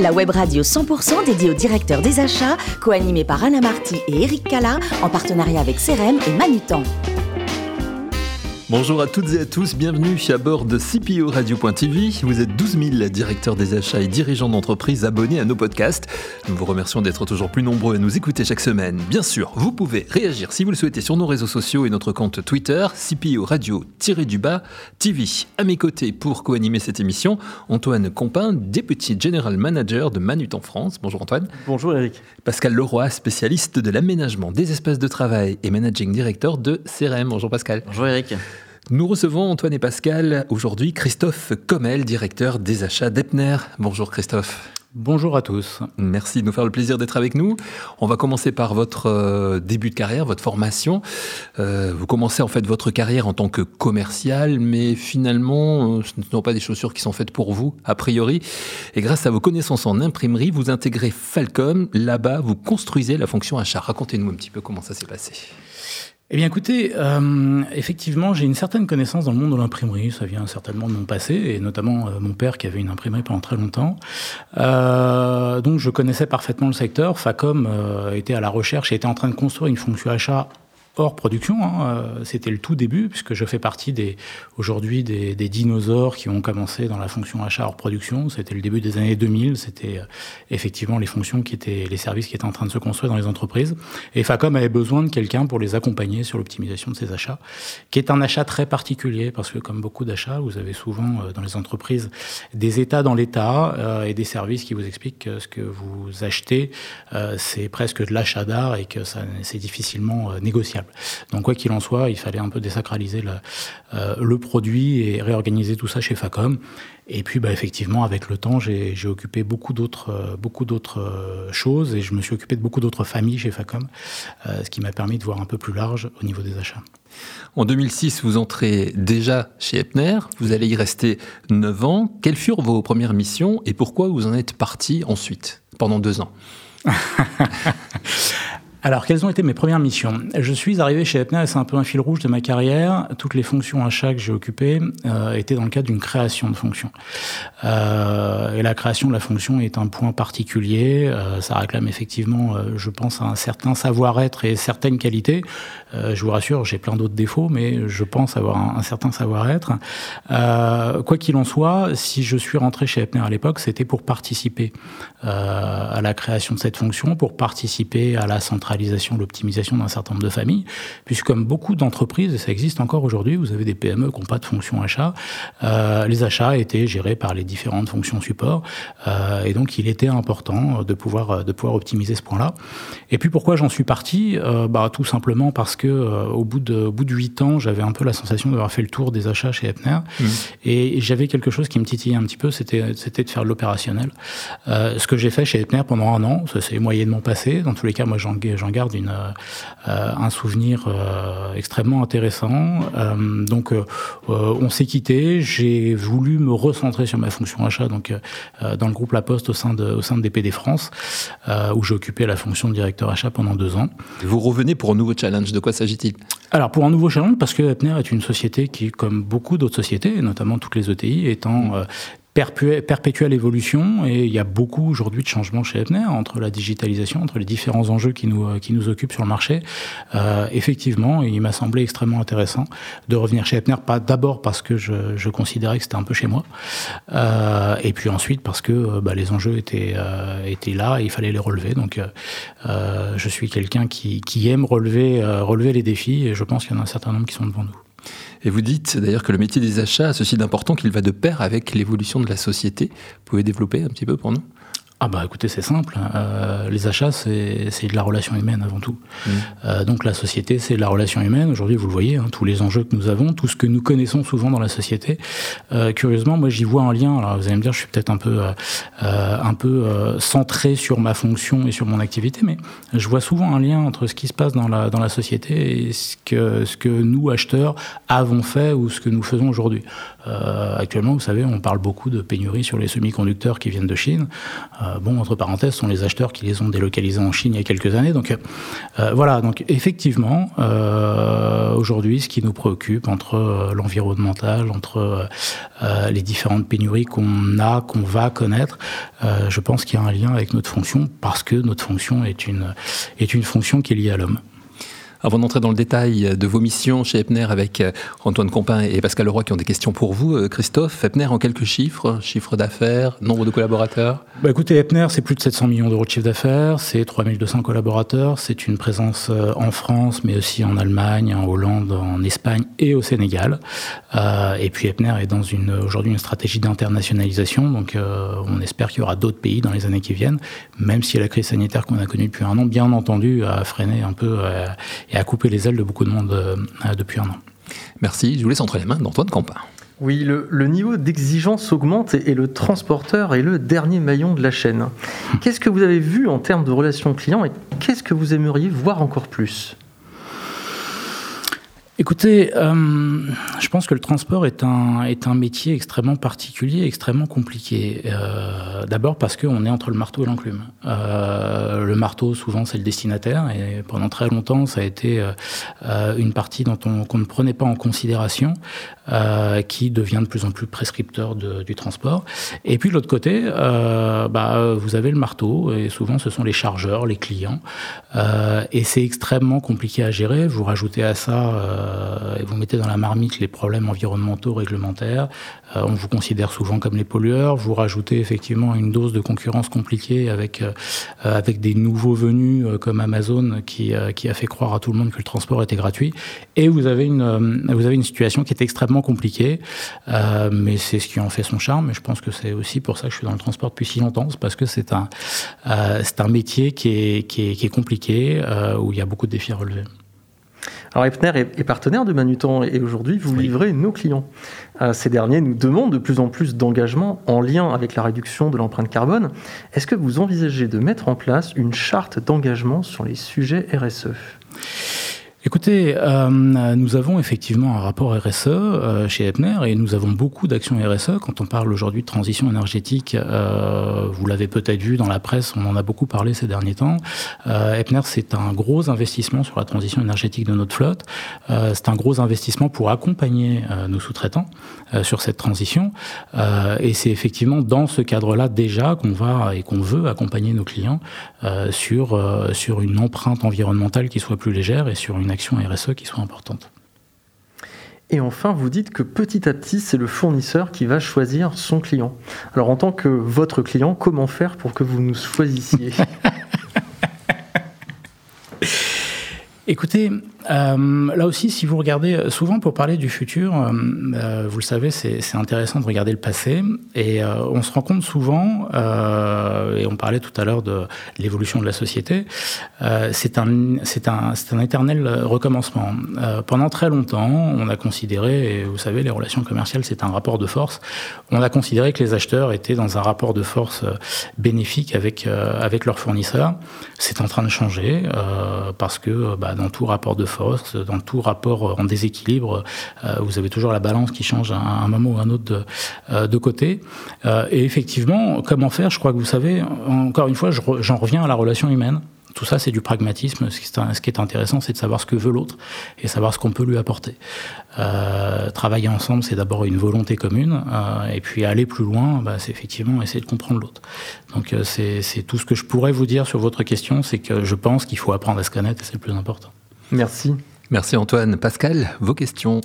La web radio 100% dédiée aux directeurs des achats, co-animée par Anna Marty et Eric Cala, en partenariat avec CRM et Manutan. Bonjour à toutes et à tous, bienvenue à bord de CPO Radio.tv. Vous êtes 12 000 directeurs des achats et dirigeants d'entreprise abonnés à nos podcasts. Nous vous remercions d'être toujours plus nombreux à nous écouter chaque semaine. Bien sûr, vous pouvez réagir si vous le souhaitez sur nos réseaux sociaux et notre compte Twitter, CPO Radio-du-bas TV. À mes côtés pour co-animer cette émission, Antoine Compin, Deputy General Manager de Manut en France. Bonjour Antoine. Bonjour Eric. Pascal Leroy, spécialiste de l'aménagement des espaces de travail et Managing Director de CRM. Bonjour Pascal. Bonjour Eric. Nous recevons Antoine et Pascal aujourd'hui Christophe Commel, directeur des achats d'Epner. Bonjour Christophe. Bonjour à tous. Merci de nous faire le plaisir d'être avec nous. On va commencer par votre euh, début de carrière, votre formation. Euh, vous commencez en fait votre carrière en tant que commercial, mais finalement, euh, ce ne sont pas des chaussures qui sont faites pour vous, a priori. Et grâce à vos connaissances en imprimerie, vous intégrez Falcom. Là-bas, vous construisez la fonction achat. Racontez-nous un petit peu comment ça s'est passé. Eh bien écoutez, euh, effectivement, j'ai une certaine connaissance dans le monde de l'imprimerie. Ça vient certainement de mon passé, et notamment euh, mon père qui avait une imprimerie pendant très longtemps. Euh, donc je connaissais parfaitement le secteur. Facom était à la recherche et était en train de construire une fonction achat hors production. Hein, euh, c'était le tout début, puisque je fais partie des aujourd'hui des, des, dinosaures qui ont commencé dans la fonction achat hors production. C'était le début des années 2000. C'était euh, effectivement les fonctions qui étaient, les services qui étaient en train de se construire dans les entreprises. Et Facom avait besoin de quelqu'un pour les accompagner sur l'optimisation de ces achats, qui est un achat très particulier, parce que comme beaucoup d'achats, vous avez souvent euh, dans les entreprises des états dans l'état euh, et des services qui vous expliquent que ce que vous achetez, euh, c'est presque de l'achat d'art et que ça c'est difficilement négociable. Donc quoi qu'il en soit, il fallait un peu désacraliser le, euh, le, produit et réorganiser tout ça chez Facom. Et puis, bah, effectivement, avec le temps, j'ai occupé beaucoup d'autres euh, beaucoup d'autres euh, choses et je me suis occupé de beaucoup d'autres familles chez Facom, ce qui m'a permis de voir un peu plus large au niveau des achats. En 2006, vous entrez déjà chez Epner, vous allez y rester 9 ans. Quelles furent vos premières missions et pourquoi vous en êtes parti ensuite, pendant deux ans? Alors, quelles ont été mes premières missions? Je suis arrivé chez et c'est un peu un fil rouge de ma carrière. Toutes les fonctions achats que j'ai occupées euh, étaient dans le cadre d'une création de fonction. Euh, et la création de la fonction est un point particulier. Euh, ça réclame effectivement, euh, je pense, un certain savoir-être et certaines qualités. Euh, je vous rassure, j'ai plein d'autres défauts, mais je pense avoir un, certain savoir-être. quoi qu'il en soit, si je suis rentré chez Epner à l'époque, c'était pour participer à la création de cette fonction, pour participer à la centralisation l'optimisation d'un certain nombre de familles, puisque comme beaucoup d'entreprises, et ça existe encore aujourd'hui, vous avez des PME qui n'ont pas de fonction achat, euh, les achats étaient gérés par les différentes fonctions support, euh, et donc il était important de pouvoir, de pouvoir optimiser ce point-là. Et puis pourquoi j'en suis parti? Euh, bah, Tout simplement parce que au bout de, au bout de 8 ans, j'avais un peu la sensation d'avoir fait le tour des achats chez Epner, mmh. et j'avais quelque chose qui me titillait un petit peu, c'était de faire de l'opérationnel. ce que j'ai fait chez Epner pendant un an, ça s'est moyennement passé, dans tous les cas, moi j'en j'en garde une, euh, un souvenir euh, extrêmement intéressant. Euh, donc, on s'est quitté. J'ai voulu me recentrer sur ma fonction achat, donc dans le groupe La Poste au sein de, au sein de DPD France, où j'ai occupé la fonction de directeur achat pendant deux ans. Vous revenez pour un nouveau challenge. De quoi s'agit-il? Alors, pour un nouveau challenge, parce que Epner est une société qui, comme beaucoup d'autres sociétés, notamment toutes les ETI, étant perpétuelle évolution et il y a beaucoup aujourd'hui de changements chez Epner entre la digitalisation, entre les différents enjeux qui nous, qui nous occupent sur le marché. Euh, effectivement, il m'a semblé extrêmement intéressant de revenir chez Epner, pas d'abord parce que je, je, considérais que c'était un peu chez moi, euh, et puis ensuite parce que euh, bah, les enjeux étaient, étaient là et il fallait les relever. Donc je suis quelqu'un qui, qui aime relever, relever les défis et je pense qu'il y en a un certain nombre qui sont devant nous. Et vous dites d'ailleurs que le métier des achats a ceci d'important qu'il va de pair avec l'évolution de la société. Vous pouvez développer un petit peu pour nous? Ah bah écoutez, c'est simple. Hein. Euh, les achats, c'est de la relation humaine avant tout. Mmh. Euh, donc la société, c'est de la relation humaine. Aujourd'hui, vous le voyez, hein, tous les enjeux que nous avons, tout ce que nous connaissons souvent dans la société. Euh, curieusement, moi, j'y vois un lien. Alors vous allez me dire, je suis peut-être un peu, un peu centré sur ma fonction et sur mon activité, mais je vois souvent un lien entre ce qui se passe dans la dans la société et ce que ce que nous acheteurs avons fait ou ce que nous faisons aujourd'hui. Actuellement, vous savez, on parle beaucoup de pénurie sur les semi-conducteurs qui viennent de Chine. bon, entre parenthèses, sont les acheteurs qui les ont délocalisés en Chine il y a quelques années. Donc voilà, donc effectivement, aujourd'hui, ce qui nous préoccupe entre l'environnemental, entre les différentes pénuries qu'on a, qu'on va connaître, je pense qu'il y a un lien avec notre fonction parce que notre fonction est une, est une fonction qui est liée à l'homme. Avant d'entrer dans le détail de vos missions chez Epner avec euh, Antoine Compin et Pascal Leroy qui ont des questions pour vous, euh, Christophe, Epner en quelques chiffres, chiffre d'affaires, nombre de collaborateurs? Bah Écoutez, Epner, c'est plus de 700 millions d'euros de chiffre d'affaires, c'est 3200 collaborateurs, c'est une présence euh, en France, mais aussi en Allemagne, en Hollande, en Espagne et au Sénégal. Et puis Epner est dans une aujourd'hui une stratégie d'internationalisation, donc on espère qu'il y aura d'autres pays dans les années qui viennent, même si la crise sanitaire qu'on a connue depuis un an, bien entendu, a freiné un peu et a coupé les ailes de beaucoup de monde euh, depuis un an. Merci. Je vous laisse entre les mains d'Antoine Campin. Oui, le, niveau d'exigence augmente et, le transporteur est le dernier maillon de la chaîne. Qu'est-ce que vous avez vu en termes de relations clients et qu'est-ce que vous aimeriez voir encore plus? Écoutez, euh, je pense que le transport est un, métier extrêmement particulier, extrêmement compliqué. Euh, D'abord parce qu'on est entre le marteau et l'enclume. Euh, le marteau, souvent, c'est le destinataire, et pendant très longtemps, ça a été une partie dont on, qu'on ne prenait pas en considération, euh, qui devient de plus en plus prescripteur du transport. Et puis de l'autre côté, bah, vous avez le marteau, et souvent, ce sont les chargeurs, les clients, et c'est extrêmement compliqué à gérer. Vous rajoutez à ça euh, et vous mettez dans la marmite les problèmes environnementaux réglementaires. Euh, on vous considère souvent comme les pollueurs. Vous rajoutez effectivement une dose de concurrence compliquée avec euh, avec des nouveaux venus comme Amazon qui qui a fait croire à tout le monde que le transport était gratuit. Et vous avez une vous avez une situation qui est extrêmement compliquée, mais c'est ce qui en fait son charme. Et je pense que c'est aussi pour ça que je suis dans le transport depuis si longtemps, c'est parce que c'est un c'est un métier qui est qui est, qui est compliqué où il y a beaucoup de défis à relever. Alors Epner est, partenaire de Manutan et aujourd'hui vous livrez nos clients. Euh, ces derniers nous demandent de plus en plus d'engagement en lien avec la réduction de l'empreinte carbone. Est-ce que vous envisagez de mettre en place une charte d'engagement sur les sujets RSE Écoutez, euh, nous avons effectivement un rapport RSE euh, chez Epner et nous avons beaucoup d'actions RSE. Quand on parle aujourd'hui de transition énergétique, euh, vous l'avez peut-être vu dans la presse, on en a beaucoup parlé ces derniers temps. Euh, Epner, c'est un gros investissement sur la transition énergétique de notre flotte. Euh, c'est un gros investissement pour accompagner euh, nos sous-traitants sur cette transition. et c'est effectivement dans ce cadre-là déjà qu'on va et qu'on veut accompagner nos clients sur, sur une empreinte environnementale qui soit plus légère et sur une action RSE qui soit importante. Et enfin, vous dites que petit à petit, c'est le fournisseur qui va choisir son client. Alors en tant que votre client, comment faire pour que vous nous choisissiez? Écoutez, euh, là aussi, si vous regardez, euh, souvent pour parler du futur, euh, vous le savez, c'est intéressant de regarder le passé. Et on se rend compte souvent, et on parlait tout à l'heure de l'évolution de la société, c'est un, un, un éternel recommencement. pendant très longtemps, on a considéré, et vous savez, les relations commerciales, c'est un rapport de force, on a considéré que les acheteurs étaient dans un rapport de force bénéfique avec, avec leurs fournisseurs. C'est en train de changer, parce que bah, dans tout rapport de force, dans tout rapport en déséquilibre, euh, vous avez toujours la balance qui change à un moment ou à un autre de, euh, côté. Euh, et effectivement, comment faire? Je crois que vous savez, encore une fois, j'en reviens à la relation humaine. Tout ça, c'est du pragmatisme. Ce qui est intéressant, c'est de savoir ce que veut l'autre et savoir ce qu'on peut lui apporter. Euh, travailler ensemble, c'est d'abord une volonté commune, euh, et puis aller plus loin, bah, c'est effectivement essayer de comprendre l'autre. Donc euh, c'est tout ce que je pourrais vous dire sur votre question, c'est que je pense qu'il faut apprendre à se connaître, et c'est le plus important. Merci. Merci Antoine. Pascal, vos questions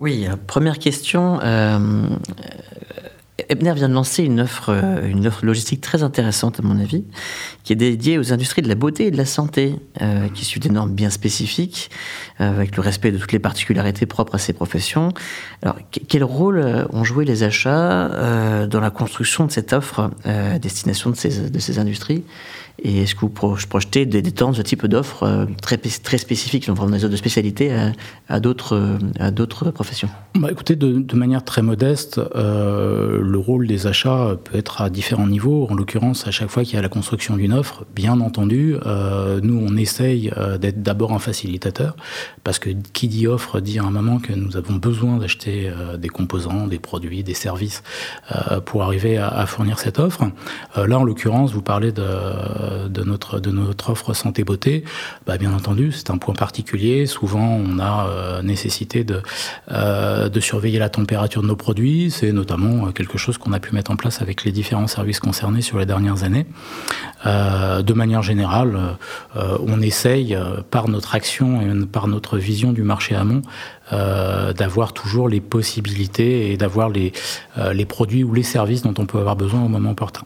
Oui, euh, première question. Euh, Ebner vient de lancer une offre, euh, une offre logistique très intéressante, à mon avis, qui est dédiée aux industries de la beauté et de la santé, euh, qui suit des normes bien spécifiques, euh, avec le respect de toutes les particularités propres à ces professions. Alors, quel rôle ont joué les achats dans la construction de cette offre à destination de ces, de ces industries? Et est-ce que vous projetez d'étendre ce type d'offres très, très spécifiques, dans des offres de spécialité, à, à d'autres professions? Bah, Écoutez, de, manière très modeste, le rôle des achats peut être à différents niveaux. En l'occurrence, à chaque fois qu'il y a la construction d'une offre, bien entendu, nous, on essaye d'être d'abord un facilitateur, parce que qui dit offre dit à un moment que nous avons besoin d'acheter des composants, des produits, des services pour arriver à, fournir cette offre. Euh, là, en l'occurrence, vous parlez de, de, notre, de notre offre santé-beauté. Bah, bien entendu, c'est un point particulier. Souvent, on a euh, nécessité de, euh, de surveiller la température de nos produits. C'est notamment quelque chose qu'on a pu mettre en place avec les différents services concernés sur les dernières années. de manière générale, on essaye, par notre action et par notre vision du marché amont, euh, d'avoir toujours les possibilités et d'avoir euh, les produits ou les services dont on peut avoir besoin au moment opportun.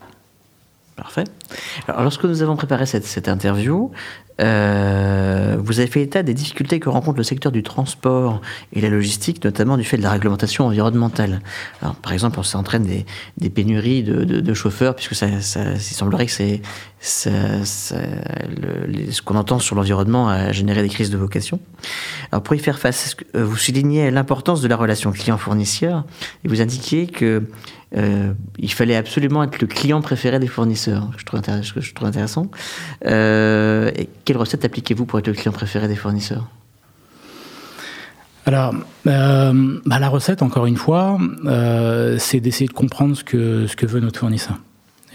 Parfait. Alors, lorsque nous avons préparé cette, cette interview, euh, vous avez fait état des difficultés que rencontre le secteur du transport et la logistique, notamment du fait de la réglementation environnementale. Alors, par exemple, on s'entraîne des, des pénuries de, chauffeurs, puisque ça, il semblerait que c'est ce qu'on entend sur l'environnement a généré des crises de vocation. Alors, pour y faire face, vous soulignez l'importance de la relation client-fournisseur et vous indiquiez que euh, il fallait absolument être le client préféré des fournisseurs, que je trouve, que je trouve intéressant. Euh, et quelle recette appliquez-vous pour être le client préféré des fournisseurs alors, euh, bah, la recette, encore une fois, c'est d'essayer de comprendre ce que veut notre fournisseur.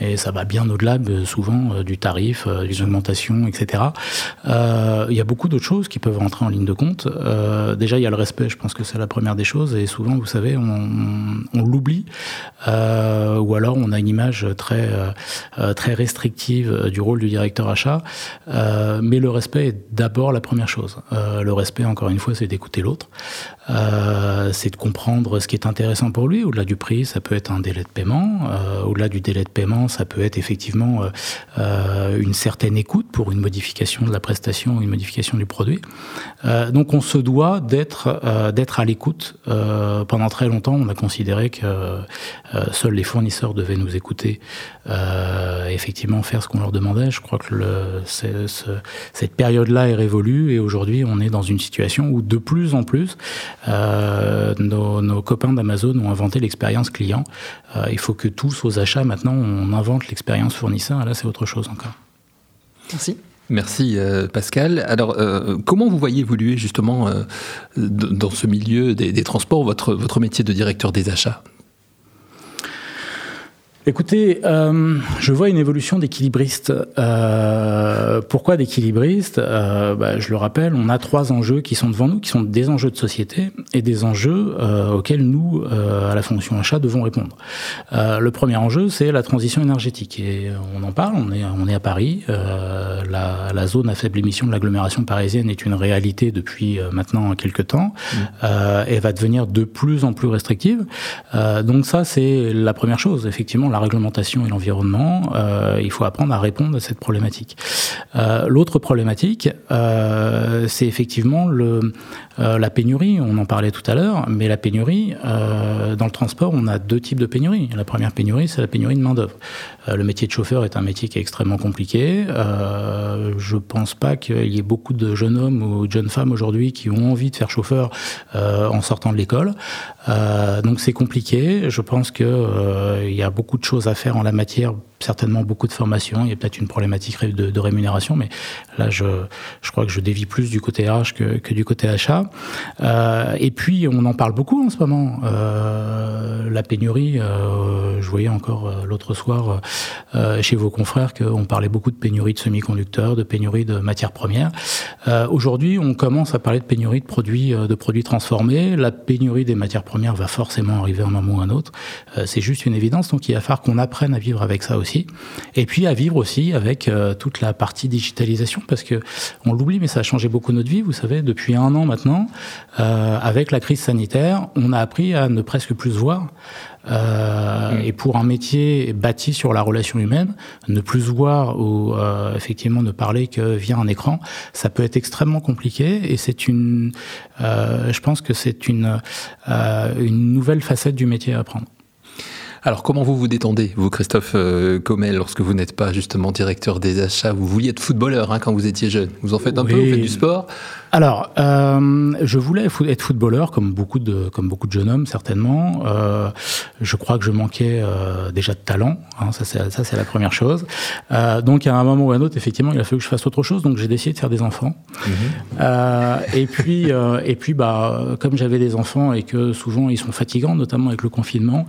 Et ça va bien au-delà souvent euh, du tarif, euh, des augmentations, etc. Euh, il y a beaucoup d'autres choses qui peuvent rentrer en ligne de compte. Déjà, il y a le respect, je pense que c'est la première des choses. Et souvent, vous savez, on, l'oublie. Ou alors, on a une image très, très restrictive du rôle du directeur achat. mais le respect est d'abord la première chose. le respect, encore une fois, c'est d'écouter l'autre. c'est de comprendre ce qui est intéressant pour lui. Au-delà du prix, ça peut être un délai de paiement. Au-delà du délai de paiement, ça peut être effectivement euh, euh, une certaine écoute pour une modification de la prestation, une modification du produit. Euh, donc on se doit d'être à l'écoute. pendant très longtemps, on a considéré que seuls les fournisseurs devaient nous écouter, effectivement faire ce qu'on leur demandait. Je crois que cette période-là est révolue et aujourd'hui, on est dans une situation où de plus en plus, nos, nos copains d'Amazon ont inventé l'expérience client. il faut que tous aux achats maintenant on invente l'expérience fournisseur, là c'est autre chose encore. Merci. Merci euh, Pascal. Alors, euh, comment vous voyez évoluer justement euh, dans ce milieu des, des, transports votre, votre métier de directeur des achats? Écoutez, euh, je vois une évolution d'équilibriste. Euh, pourquoi d'équilibriste? Euh, bah, Je le rappelle, on a trois enjeux qui sont devant nous, qui sont des enjeux de société et des enjeux auxquels nous, à la fonction achat, devons répondre. Le premier enjeu, c'est la transition énergétique. Et on en parle, on est, on est à Paris. La, la, zone à faible émission de l'agglomération parisienne est une réalité depuis maintenant quelques temps. Mmh. et va devenir de plus en plus restrictive. donc ça, c'est la première chose, effectivement la réglementation et l'environnement, euh, il faut apprendre à répondre à cette problématique. Euh, L'autre problématique, euh, c'est effectivement la pénurie. On en parlait tout à l'heure, mais la pénurie, dans le transport, on a deux types de pénurie. La première pénurie, c'est la pénurie de main-d'œuvre. Le métier de chauffeur est un métier qui est extrêmement compliqué. je pense pas qu'il y ait beaucoup de jeunes hommes ou de jeunes femmes aujourd'hui qui ont envie de faire chauffeur en sortant de l'école. Donc c'est compliqué. Je pense que il y a beaucoup de choses à faire en la matière certainement beaucoup de formations. Il y a peut-être une problématique de, rémunération, mais là, je, je crois que je dévie plus du côté RH que, du côté achat. Euh, et puis, on en parle beaucoup en ce moment. Euh, la pénurie, euh, je voyais encore euh, l'autre soir euh, chez vos confrères qu'on parlait beaucoup de pénurie de semi-conducteurs, de pénurie de matières premières. Euh, aujourd'hui, on commence à parler de pénurie de produits, de produits transformés. La pénurie des matières premières va forcément arriver un moment ou un autre. C'est juste une évidence. Donc, il va falloir qu'on apprenne à vivre avec ça aussi et puis à vivre aussi avec euh, toute la partie digitalisation, parce que on l'oublie, mais ça a changé beaucoup notre vie. Vous savez, depuis un an maintenant, euh, avec la crise sanitaire, on a appris à ne presque plus se voir. Euh, mmh. Et pour un métier bâti sur la relation humaine, ne plus voir ou euh, effectivement ne parler que via un écran, ça peut être extrêmement compliqué. Et c'est une, euh, je pense que c'est une, euh, une nouvelle facette du métier à apprendre. Alors comment vous vous détendez, vous Christophe euh, Comel, lorsque vous n'êtes pas justement directeur des achats? Vous vouliez être footballeur hein, quand vous étiez jeune. Vous en faites un peu, vous faites du sport? Alors, euh, je voulais être footballeur, comme beaucoup de, comme beaucoup de jeunes hommes, certainement. Euh, je crois que je manquais euh, déjà de talent, hein, ça c'est la première chose. Euh, donc, à un moment ou à un autre, effectivement, il a fallu que je fasse autre chose, donc j'ai décidé de faire des enfants. Euh, et puis, et puis bah, comme j'avais des enfants et que souvent ils sont fatigants, notamment avec le confinement,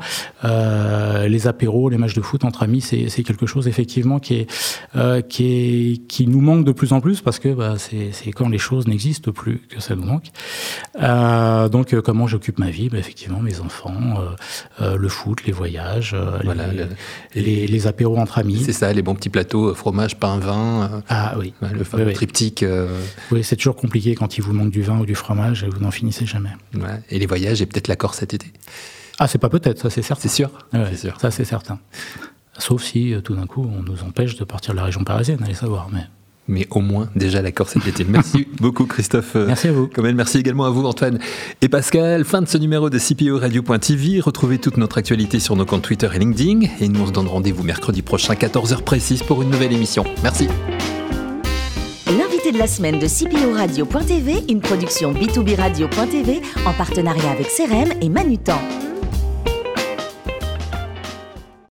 les apéros, les matchs de foot entre amis, c'est quelque chose effectivement qui est, qui est, qui nous manque de plus en plus parce que bah, c'est quand les choses n'existent plus, que ça nous manque. Euh, donc, euh, comment j'occupe ma vie? Bah, Effectivement, mes enfants, euh, le foot, les voyages, voilà, les, les, apéros entre amis. C'est ça, les bons petits plateaux, fromage, pain, vin. ah oui. Le fameux triptyque. Oui, c'est toujours compliqué quand il vous manque du vin ou du fromage et vous n'en finissez jamais. Et les voyages et peut-être l'accord cet été. Ah, c'est pas peut-être, ça c'est certain. C'est sûr. sûr. Ça c'est certain. Sauf si tout d'un coup on nous empêche de partir de la région parisienne, allez savoir. Mais mais au moins déjà l'accord cet été. Merci beaucoup Christophe. Euh, merci à vous. merci également à vous Antoine et Pascal. Fin de ce numéro de CPO Radio.tv. Retrouvez toute notre actualité sur nos comptes Twitter et LinkedIn. Et nous on se donne rendez-vous mercredi prochain 14h précise pour une nouvelle émission. Merci. L'invité de la semaine de CPO Radio.tv, une production B2B Radio.tv en partenariat avec CRM et Manutan.